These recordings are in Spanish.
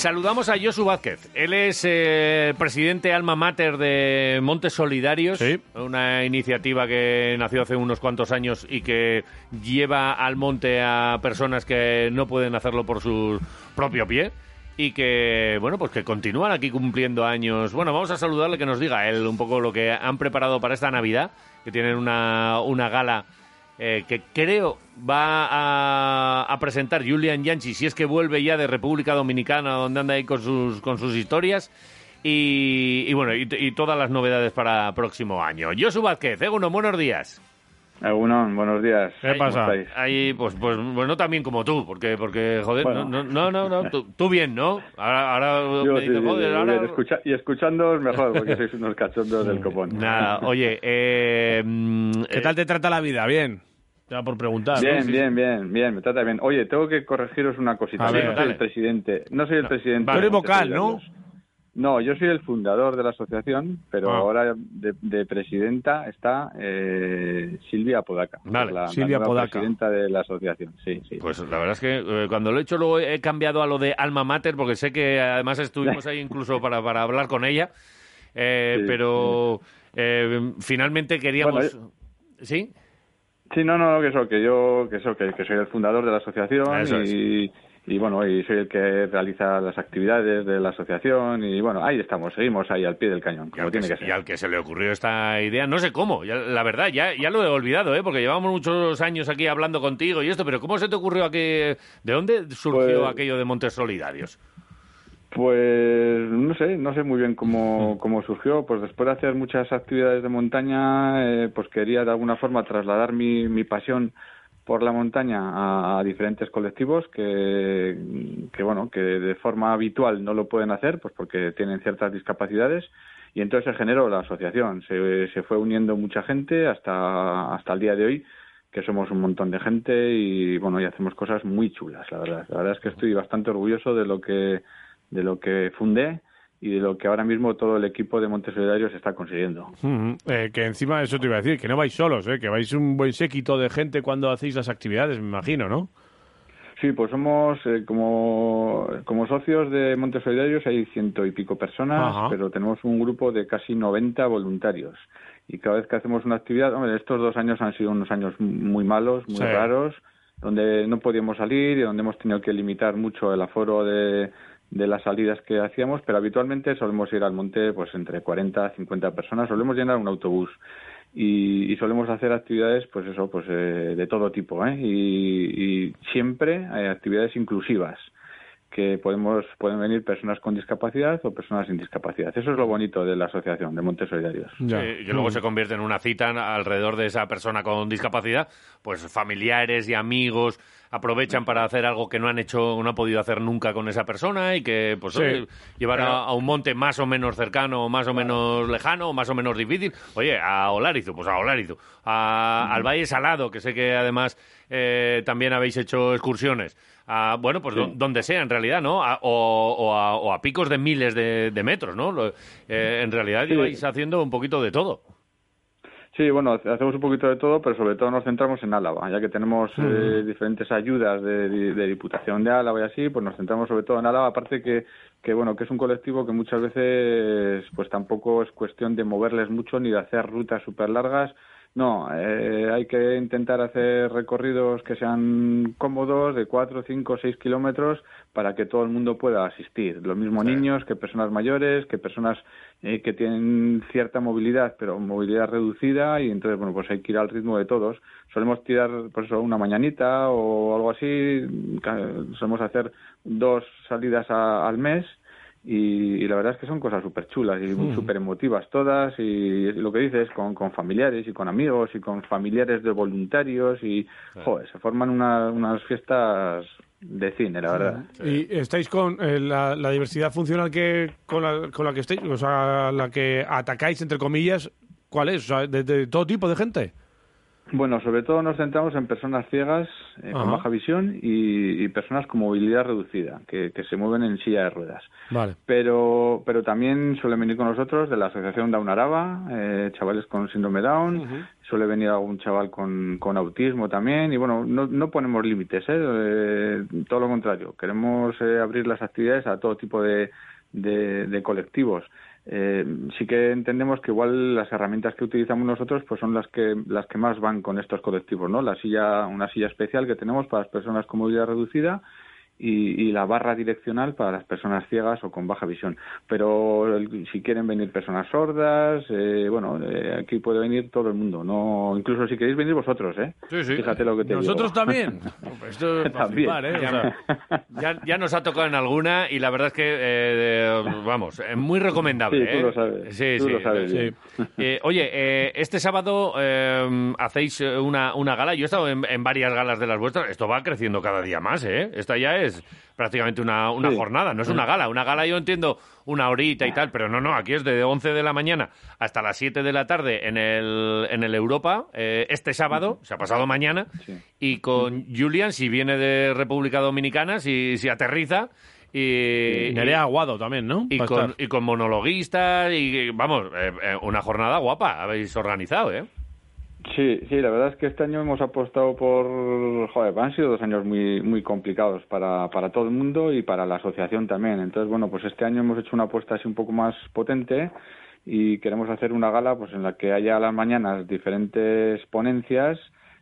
Saludamos a Josu Vázquez. Él es eh, presidente alma mater de Montes Solidarios, Sí. una iniciativa que nació hace unos cuantos años y que lleva al monte a personas que no pueden hacerlo por su propio pie y que, bueno, pues que continúan aquí cumpliendo años. Bueno, vamos a saludarle que nos diga él un poco lo que han preparado para esta Navidad, que tienen una, una gala eh, que creo va a, a presentar Julian Yanchi, si es que vuelve ya de República Dominicana, donde anda ahí con sus, con sus historias. Y, y bueno, y, y todas las novedades para próximo año. Josu Vázquez, Eguno, buenos días. Algunos, buenos días. ¿Qué ¿Cómo pasa? Ahí, pues, pues, bueno, también como tú, porque, porque joder, Bueno. no, no, no, no, tú, tú bien, ¿no? Ahora, ahora Yo me sí, dices, sí, joder, sí, ahora... bien, escucha- y escuchándoos mejor, porque sois unos cachondos del copón. Nada, oye, eh, mm, ¿Qué tal te trata la vida? Bien. Ya por preguntar. ¿no? Bien, Sí, bien, bien, bien, me trata bien. Oye, tengo que corregiros una cosita. A ver, no soy el presidente, no soy el presidente. Tú eres vocal, ¿no? No, yo soy el fundador de la asociación, pero Ah. ahora de, de presidenta está eh, Silvia Podaca. Vale, la, la Silvia nueva Podaca. presidenta de la asociación, sí, sí. Pues la verdad es que eh, cuando lo he hecho luego he cambiado a lo de alma mater porque sé que además estuvimos ahí incluso para, para hablar con ella, eh, Sí, pero eh, finalmente queríamos... Bueno, ¿Sí? Sí, no, no, que eso, que yo, que eso, que, que soy el fundador de la asociación Eso es. y, y bueno, y soy el que realiza las actividades de la asociación y bueno, ahí estamos, seguimos ahí al pie del cañón, Y como al, que tiene se, que ser. y al que se le ocurrió esta idea, no sé cómo, ya- la verdad, ya, ya lo he olvidado, ¿eh? porque llevamos muchos años aquí hablando contigo y esto, pero ¿cómo se te ocurrió aquí? ¿De dónde surgió Pues- aquello de Montes Solidarios? Pues no sé, no sé muy bien cómo, cómo surgió. Pues después de hacer muchas actividades de montaña, eh, pues quería de alguna forma trasladar mi, mi pasión por la montaña a, a diferentes colectivos que, que, bueno, que de forma habitual no lo pueden hacer, pues porque tienen ciertas discapacidades. Y entonces se generó la asociación. Se, se fue uniendo mucha gente hasta, hasta el día de hoy que somos un montón de gente y bueno y hacemos cosas muy chulas la verdad la verdad es que estoy bastante orgulloso de lo que de lo que fundé y de lo que ahora mismo todo el equipo de Montes Solidarios está consiguiendo. Eh, que encima de eso te iba a decir, que no vais solos, ¿eh? que vais un buen séquito de gente cuando hacéis las actividades, me imagino, ¿no? Sí, pues somos eh, como, como socios de Montes Solidarios hay ciento y pico personas, Ajá. pero tenemos un grupo de casi 90 voluntarios. Y cada vez que hacemos una actividad, hombre, estos dos años han sido unos años muy malos, muy Sí. raros, donde no podíamos salir y donde hemos tenido que limitar mucho el aforo de, de las salidas que hacíamos, pero habitualmente solemos ir al monte pues entre 40 a 50 personas, solemos llenar un autobús y, y solemos hacer actividades pues eso pues eh, de todo tipo ¿eh? y, y siempre hay actividades inclusivas que podemos pueden venir personas con discapacidad o personas sin discapacidad eso es lo bonito de la asociación de Montes Solidarios Ya. Eh, que luego se convierte en una cita alrededor de esa persona con discapacidad, pues familiares y amigos aprovechan para hacer algo que no han hecho, no han podido hacer nunca con esa persona y que pues Sí. oye, llevar a, un monte más o menos cercano, más o menos lejano, más o menos difícil. Oye, a Olarizu, pues a Olarizu, a- al Valle Salado, que sé que además eh, también habéis hecho excursiones. A, bueno, pues Sí. donde sea en realidad, ¿no? A- o, o a, o a picos de miles de, de metros, ¿no? Lo- eh, en realidad Sí. lleváis haciendo un poquito de todo. Sí, bueno, hacemos un poquito de todo, pero sobre todo nos centramos en Álava, ya que tenemos eh, diferentes ayudas de, de- de Diputación de Álava y así, pues nos centramos sobre todo en Álava, aparte que, que bueno, que es un colectivo que muchas veces pues tampoco es cuestión de moverles mucho ni de hacer rutas súper largas, no, eh, hay que intentar hacer recorridos que sean cómodos de 4, 5, 6 kilómetros para que todo el mundo pueda asistir. Lo mismo niños que personas mayores, que personas eh, que tienen cierta movilidad, pero movilidad reducida y entonces, bueno, pues hay que ir al ritmo de todos. Solemos tirar, por eso, una mañanita o algo así, solemos hacer dos salidas a- al mes y, la verdad es que son cosas súper chulas y Mm. súper emotivas todas y lo que dices con, con familiares y con amigos y con familiares de voluntarios y joder, se forman una- unas fiestas de cine, la verdad. ¿Y estáis con eh, la, la diversidad funcional que con la, con la que estáis, o sea, la que atacáis, entre comillas, ¿cuál es? O sea, de, de todo tipo de gente. Bueno, sobre todo nos centramos en personas ciegas eh, con baja visión y, y personas con movilidad reducida, que, que se mueven en silla de ruedas. Vale. Pero, pero también suelen venir con nosotros de la Asociación Down Araba, eh, chavales con síndrome Down, suele venir algún chaval con, con autismo también, y bueno, no, no ponemos límites, ¿eh? Eh, todo lo contrario, queremos eh, abrir las actividades a todo tipo de, de, de colectivos. Eh, sí que entendemos que igual las herramientas que utilizamos nosotros pues son las que las que más van con estos colectivos, ¿no? La silla, una silla especial que tenemos para las personas con movilidad reducida y, y la barra direccional para las personas ciegas o con baja visión. Pero el- si quieren venir personas sordas, eh, bueno, eh, aquí puede venir todo el mundo. No, incluso si queréis venir vosotros, ¿eh? Fíjate lo que te Nosotros digo. también. Esto es para También. flipar, ¿eh? O Ya, sea, ya, ya nos ha tocado en alguna y la verdad es que, eh, vamos, es muy recomendable. Sí, tú ¿eh? lo sabes, Sí, tú sí, lo sabes sí. bien. Eh, oye, eh, este sábado eh, hacéis una, una gala. Yo he estado en, en varias galas de las vuestras. Esto va creciendo cada día más, ¿eh? Esta ya es prácticamente una, una Sí. jornada, no es una gala. Una gala yo entiendo una horita y tal, pero no, no, aquí es de 11 de la mañana hasta las 7 de la tarde en el, en el Europa, eh, este sábado, o sea, pasado mañana, Sí. y con Julian, si viene de República Dominicana, si, si aterriza, y, y Nerea Aguado también, ¿no? y con, y con monologuistas, y vamos, eh, eh, una jornada guapa habéis organizado, ¿eh? Sí, sí, la verdad es que este año hemos apostado por, joder, han sido dos años muy muy complicados para, para todo el mundo y para la asociación también. Entonces, bueno, pues este año hemos hecho una apuesta así un poco más potente y queremos hacer una gala pues en la que haya a las mañanas diferentes ponencias,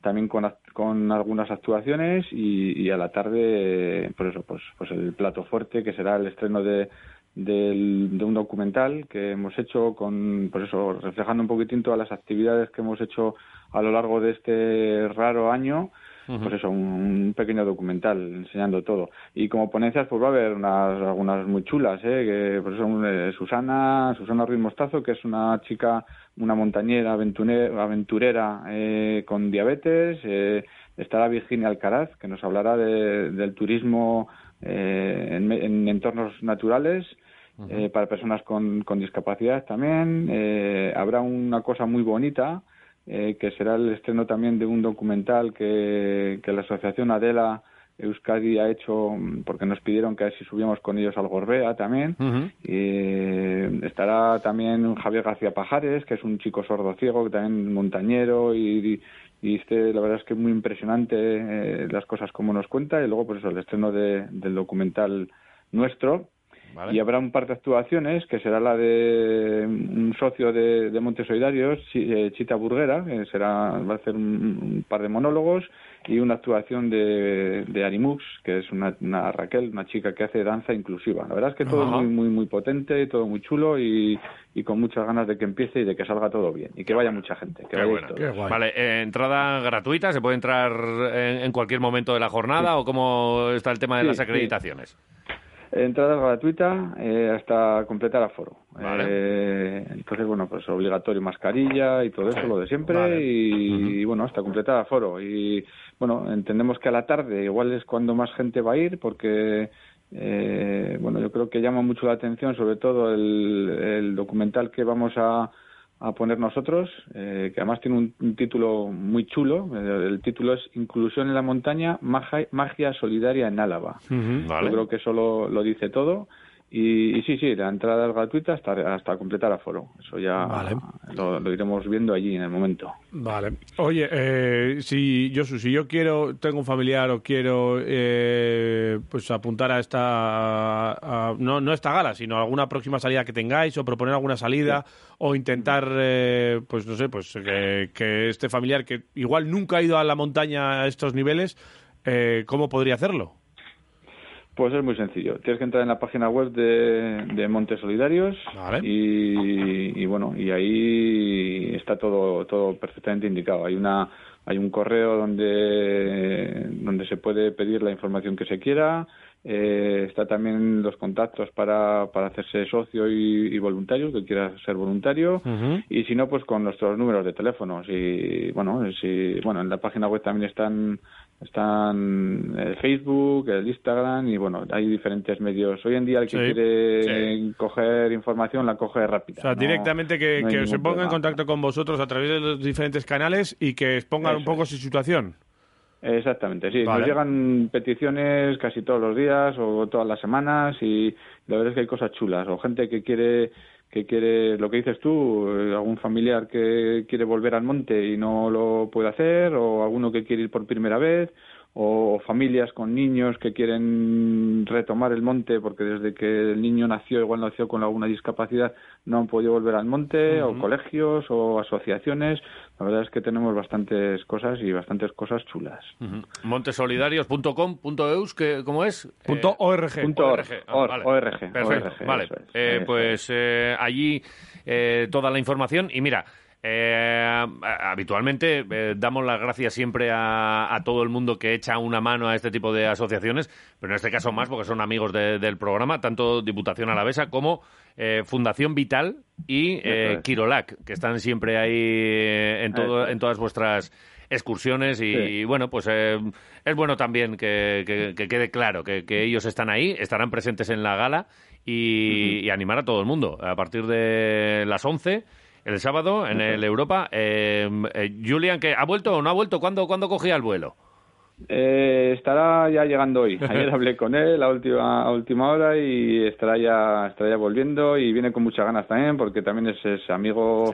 también con, con algunas actuaciones y, y a la tarde, pues eso, pues, pues el plato fuerte que será el estreno de, del- de un documental que hemos hecho con, pues eso, reflejando un poquitín todas las actividades que hemos hecho a lo largo de este raro año, pues eso, un, un pequeño documental enseñando todo. Y como ponencias, pues va a haber unas, algunas muy chulas, ¿eh? Que, pues eso, eh, Susana, Susana Ruiz Mostazo, que es una chica, una montañera aventune- aventurera eh, con diabetes, eh, estará Virginia Alcaraz, que nos hablará de- del turismo eh, en, entornos naturales, eh, para personas con, con discapacidad también. Eh, habrá una cosa muy bonita, eh, que será el estreno también de un documental que, que la Asociación Adela Euskadi ha hecho, mm, porque nos pidieron que si subíamos con ellos al Gorbea también. Eh, estará también Javier García Pajares, que es un chico sordo ciego, que también montañero y, y este, la verdad es que es muy impresionante eh, las cosas como nos cuenta y luego pues eso, el estreno de- del documental nuestro Vale. y habrá un par de actuaciones que será la de un socio de, de Montes Solidarios, Chi- eh, Chita Burguera, que será va a hacer un, un par de monólogos y una actuación de, de Arimux, que es una, una Raquel, una chica que hace danza inclusiva. La verdad es que todo Ajá. es muy muy muy potente, todo muy chulo y, y con muchas ganas de que empiece y de que salga todo bien y que vaya mucha gente, que Qué vayáis bueno. todos. Qué guay. Vale, eh, entrada gratuita, ¿se puede entrar en, en cualquier momento de la jornada o cómo está el tema de Sí, las sí. Entrada gratuita eh, hasta completar aforo. Vale. Eh, entonces, bueno, pues obligatorio mascarilla y todo eso, lo de siempre. Vale. Y, y, bueno, hasta completar aforo. Y bueno, entendemos que a la tarde igual es cuando más gente va a ir porque, eh, bueno, yo creo que llama mucho la atención, sobre todo el, el documental que vamos a, a poner nosotros, eh, que además tiene un, un título muy chulo. El, el título es Inclusión en la montaña, magia, magia solidaria en Álava. Vale. Yo creo que eso lo, lo dice todo. Y, y sí, sí, la entrada es gratuita hasta, hasta completar aforo. Eso ya Vale. lo, lo iremos viendo allí en el momento. Vale. Oye, eh, si yo si yo quiero, tengo un familiar o quiero eh, pues apuntar a esta, a- no, no esta gala, sino alguna próxima salida que tengáis o proponer alguna salida o intentar, eh, pues no sé, pues que, que este familiar que igual nunca ha ido a la montaña a estos niveles, eh, ¿cómo podría hacerlo? Pues es muy sencillo. Tienes que entrar en la página web de, de Montes Solidarios Vale. y, y bueno, y ahí está todo todo perfectamente indicado. Hay una hay un correo donde donde se puede pedir la información que se quiera. Eh, está también los contactos para, para hacerse socio y, voluntario, que quiera ser voluntario. Y si no, pues con nuestros números de teléfono. Y bueno, si, bueno, en la página web también están están el Facebook, el Instagram y bueno, hay diferentes medios. Hoy en día el que quiere coger información la coge rápida. O sea, directamente que, se ponga en contacto con vosotros a través de los diferentes canales y que expongan un poco su situación. Exactamente, sí. Nos llegan peticiones casi todos los días o todas las semanas y la verdad es que hay cosas chulas o gente que quiere que quiere lo que dices tú, eh, algún familiar que quiere volver al monte y no lo puede hacer o alguno que quiere ir por primera vez o familias con niños que quieren retomar el monte porque desde que el niño nació, igual nació con alguna discapacidad, no han podido volver al monte, o colegios o asociaciones. La verdad es que tenemos bastantes cosas y bastantes cosas chulas. Montesolidarios.com.eus, ¿cómo es? Punto .org. Punto org. vale. Perfecto, vale. Eh, pues eh, allí eh, toda la información y mira, eh, habitualmente eh, damos las gracias siempre a, todo el mundo que echa una mano a este tipo de asociaciones, pero en este caso más porque son amigos del programa, tanto Diputación Alavesa como eh, Fundación Vital y eh, Quirolac, que están siempre ahí en, todo, en todas vuestras excursiones y, bueno, pues es bueno también que, quede claro que, ellos están ahí, estarán presentes en la gala y, y animar a todo el mundo. A partir de las 11 el sábado en el Europa. Eh, eh, Julian, ¿que ¿ha vuelto o no ha vuelto? ¿Cuándo, ¿cuándo cogía el vuelo? Eh, estará ya llegando hoy. Ayer hablé con él a última, a última hora y estará ya, estará ya volviendo y viene con muchas ganas también porque también es, amigo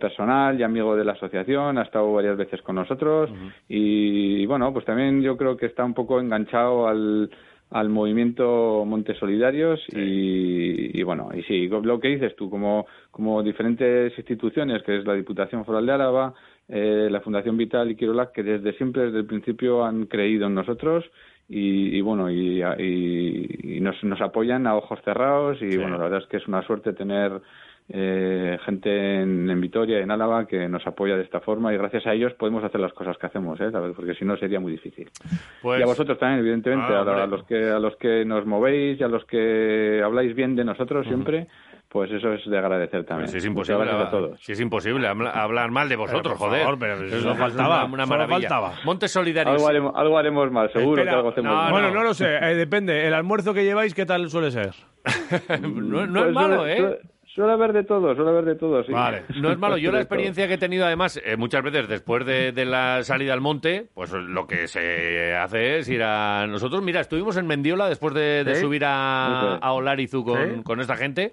personal y amigo de la asociación, ha estado varias veces con nosotros y bueno, pues también yo creo que está un poco enganchado al, al movimiento Montes Solidarios y, bueno, y sí, lo que dices tú, como, como diferentes instituciones, que es la Diputación Foral de Álava, eh, la Fundación Vital y Quirolac, que desde siempre, desde el principio, han creído en nosotros y, bueno, y, nos, nos, apoyan a ojos cerrados y bueno, la verdad es que es una suerte tener eh, gente en, Vitoria, en Álava, que nos apoya de esta forma y gracias a ellos podemos hacer las cosas que hacemos, ¿eh? porque si no sería muy difícil. Pues y a vosotros también, evidentemente, ah, a, los que a los que nos movéis y a los que habláis bien de nosotros siempre. Pues eso es de agradecer también. si es imposible, a todos. Si es imposible hablar mal de vosotros, joder. pero eso faltaba. Una, maravilla. Faltaba. Montes Solidarios. Algo haremos, algo haremos mal, seguro que algo hacemos mal. Bueno, no lo sé, eh, depende. El almuerzo que lleváis, ¿qué tal suele ser? no, es pues malo, ¿eh? Suele haber de todo, suele haber de todo, sí. Vale, no es malo. Yo la experiencia que he tenido, además, eh, muchas veces después de, la salida al monte, pues lo que se hace es ir a... Nosotros, mira, estuvimos en Mendiola después de, subir a, a Olarizu con, con esta gente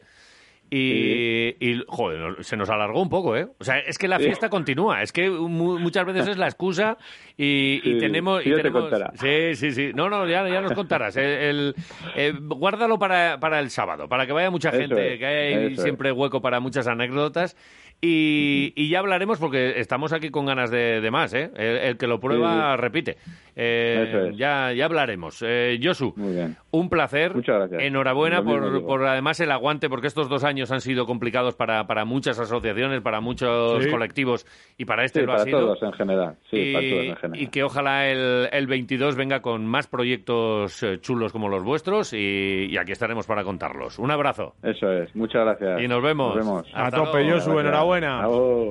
y, joder, se nos alargó un poco, ¿eh? O sea, es que la fiesta continúa. Es que muchas veces es la excusa y, tenemos... Y tenemos sí, sí, sí. No, no, ya, ya nos contarás. El, eh, guárdalo para, para el sábado, para que vaya mucha gente, que hay siempre hueco para muchas anécdotas. Y, ya hablaremos porque estamos aquí con ganas de, más, ¿eh? El, que lo prueba repite. Eh, ya, ya hablaremos. Eh, Josu, un placer. Muchas gracias. Enhorabuena por, por, además el aguante, porque estos dos años han sido complicados para, para muchas asociaciones, para muchos colectivos y para este lo para ha sido. todos en general. Sí, para todos en general. Y que ojalá el, el 22 venga con más proyectos eh, chulos como los vuestros y, aquí estaremos para contarlos. Un abrazo. Eso es. Muchas gracias. Y nos vemos. Nos vemos. A tope, Josu. Enhorabuena buena. A vos.